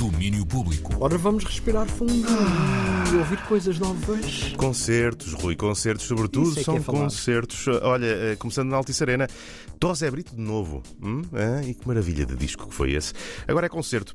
Domínio público. Ora, vamos respirar fundo e ouvir coisas novas. Concertos, Rui, concertos, sobretudo é são é concertos. Olha, eh, começando na Altice Arena, Tosé Brito de novo. Hum? Ah, e que maravilha de disco que foi esse. Agora é concerto.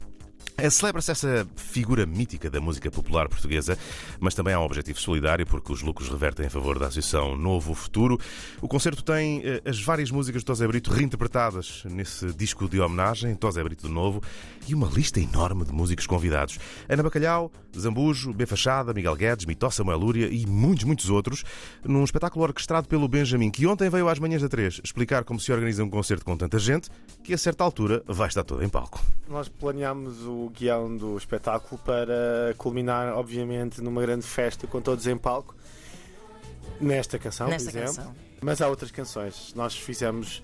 Eh, Celebra-se essa figura mítica da música popular portuguesa, mas também há um objetivo solidário, porque os lucros revertem em favor da Associação Novo Futuro. O concerto tem eh, as várias músicas de Tosé Brito reinterpretadas nesse disco de homenagem, Tosé Brito de Novo, e uma lista enorme de músicos convidados. Ana Bacalhau, Zambujo, B. Fachada, Miguel Guedes, Mitó Samuel Lúria e muitos, muitos outros, num espetáculo orquestrado pelo Benjamin, que ontem veio às manhãs da 3 explicar como se organiza um concerto com tanta gente, que a certa altura vai estar todo em palco. Nós planeámos o guião do espetáculo para culminar, obviamente, numa grande festa com todos em palco. Nesta canção, Nesta por exemplo. canção. Mas há outras canções. Nós fizemos.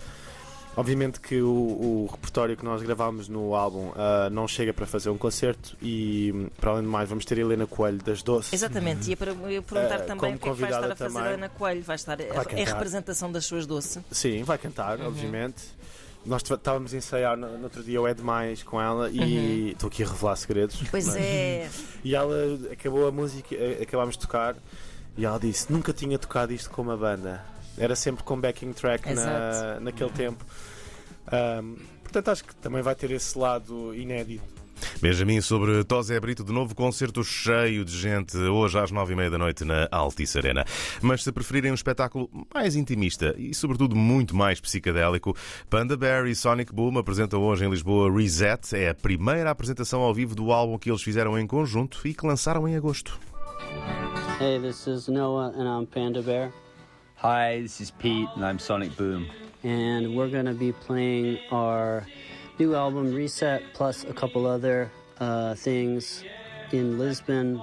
Obviamente que o, o repertório que nós gravámos no álbum ah, não chega para fazer um concerto e, para além de mais, vamos ter a Helena Coelho das Doces. Exatamente, ia para eu perguntar Eh, também o que é que vai estar a fazer também. a Ana Coelho. Vai estar Vai em cantar. representação das suas doces. Sim, vai cantar, Uhum. obviamente. Nós estávamos a ensaiar no, no outro dia o É Demais com ela e estou aqui a revelar segredos. Uhum. Pois mas- é. E ela acabou a música, acabámos de tocar e ela disse: Nunca tinha tocado isto com uma banda. Era sempre com backing track na, naquele tempo. Ahm, portanto, acho que também vai ter esse lado inédito. Benjamin sobre Tosé Brito, de novo concerto cheio de gente, hoje às nove e meia da noite na Altice Arena. Mas se preferirem um espetáculo mais intimista e, sobretudo, muito mais psicadélico, Panda Bear e Sonic Boom apresentam hoje em Lisboa Reset. É a primeira apresentação ao vivo do álbum que eles fizeram em conjunto e que lançaram em agosto. Hey, this is Noah, and I'm Panda Bear, Hi, this is Pete, and I'm Sonic Boom. and we're gonna be playing our new album Reset plus a couple other uh, things in Lisbon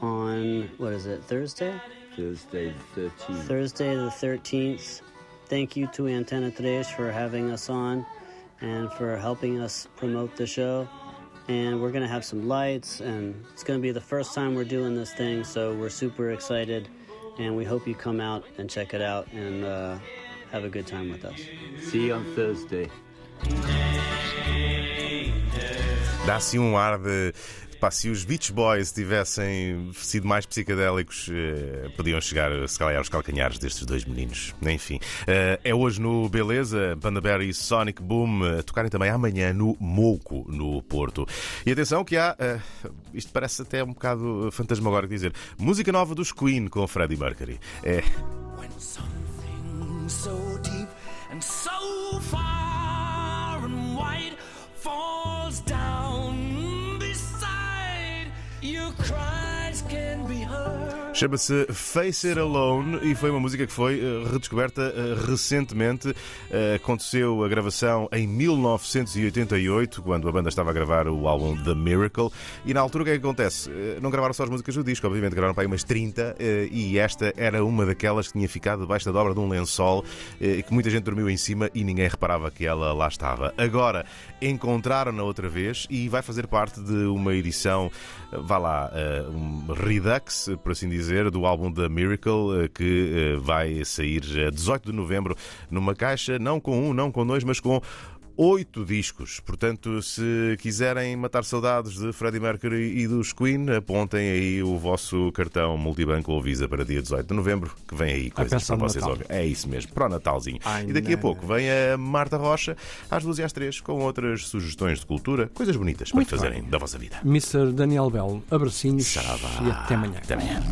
on what is it Thursday? Thursday the 13th. Thursday the 13th. Thank you to Antenna 3 for having us on and for helping us promote the show. And we're going to have some lights, and it's going to be the first time we're doing this thing, so we're super excited. And we hope you come out and check it out and uh, have a good time with us. See you on Thursday. Dá assim um ar de. Pá, se os Beach Boys tivessem sido mais psicadélicos, eh, podiam chegar, se calhar, aos calcanhares destes dois meninos. Enfim, eh, é hoje no Beleza, Panda Bear e Sonic Boom a tocarem também amanhã no Mouco, no Porto. E atenção que há, eh, isto parece até um bocado fantasmagórico dizer, música nova dos Queen com Freddie Mercury. É. When something so deep and so far Chama-se Face It Alone e foi uma música que foi eh, redescoberta eh, recentemente. Eh, aconteceu a gravação em 1988, quando a banda estava a gravar o álbum The Miracle. E na altura o que é que acontece? Não gravaram só as músicas do disco, obviamente gravaram para aí umas 30 eh, e esta era uma daquelas que tinha ficado debaixo da dobra de um lençol que muita gente dormiu em cima e ninguém reparava que ela lá estava. Agora encontraram-na outra vez e vai fazer parte de uma edição, vá lá, um redux, por assim dizer, do álbum The Miracle, eh, que eh, vai sair a 18 de novembro numa caixa, não com um, não com dois, mas com oito discos. Portanto, se quiserem matar saudades de Freddie Mercury e dos Queen, apontem aí o vosso cartão multibanco ou Visa para dia 18 de novembro, que vem aí coisas para vocês Natal. ouvirem. É isso mesmo, para o Natalzinho. Ai, e daqui a não. pouco vem a Marta Rocha às duas e às três com outras sugestões de cultura, coisas bonitas para Muito fazerem bem. da vossa vida. Mr. Daniel Bell, abracinhos Saravá. e até amanhã. Até amanhã.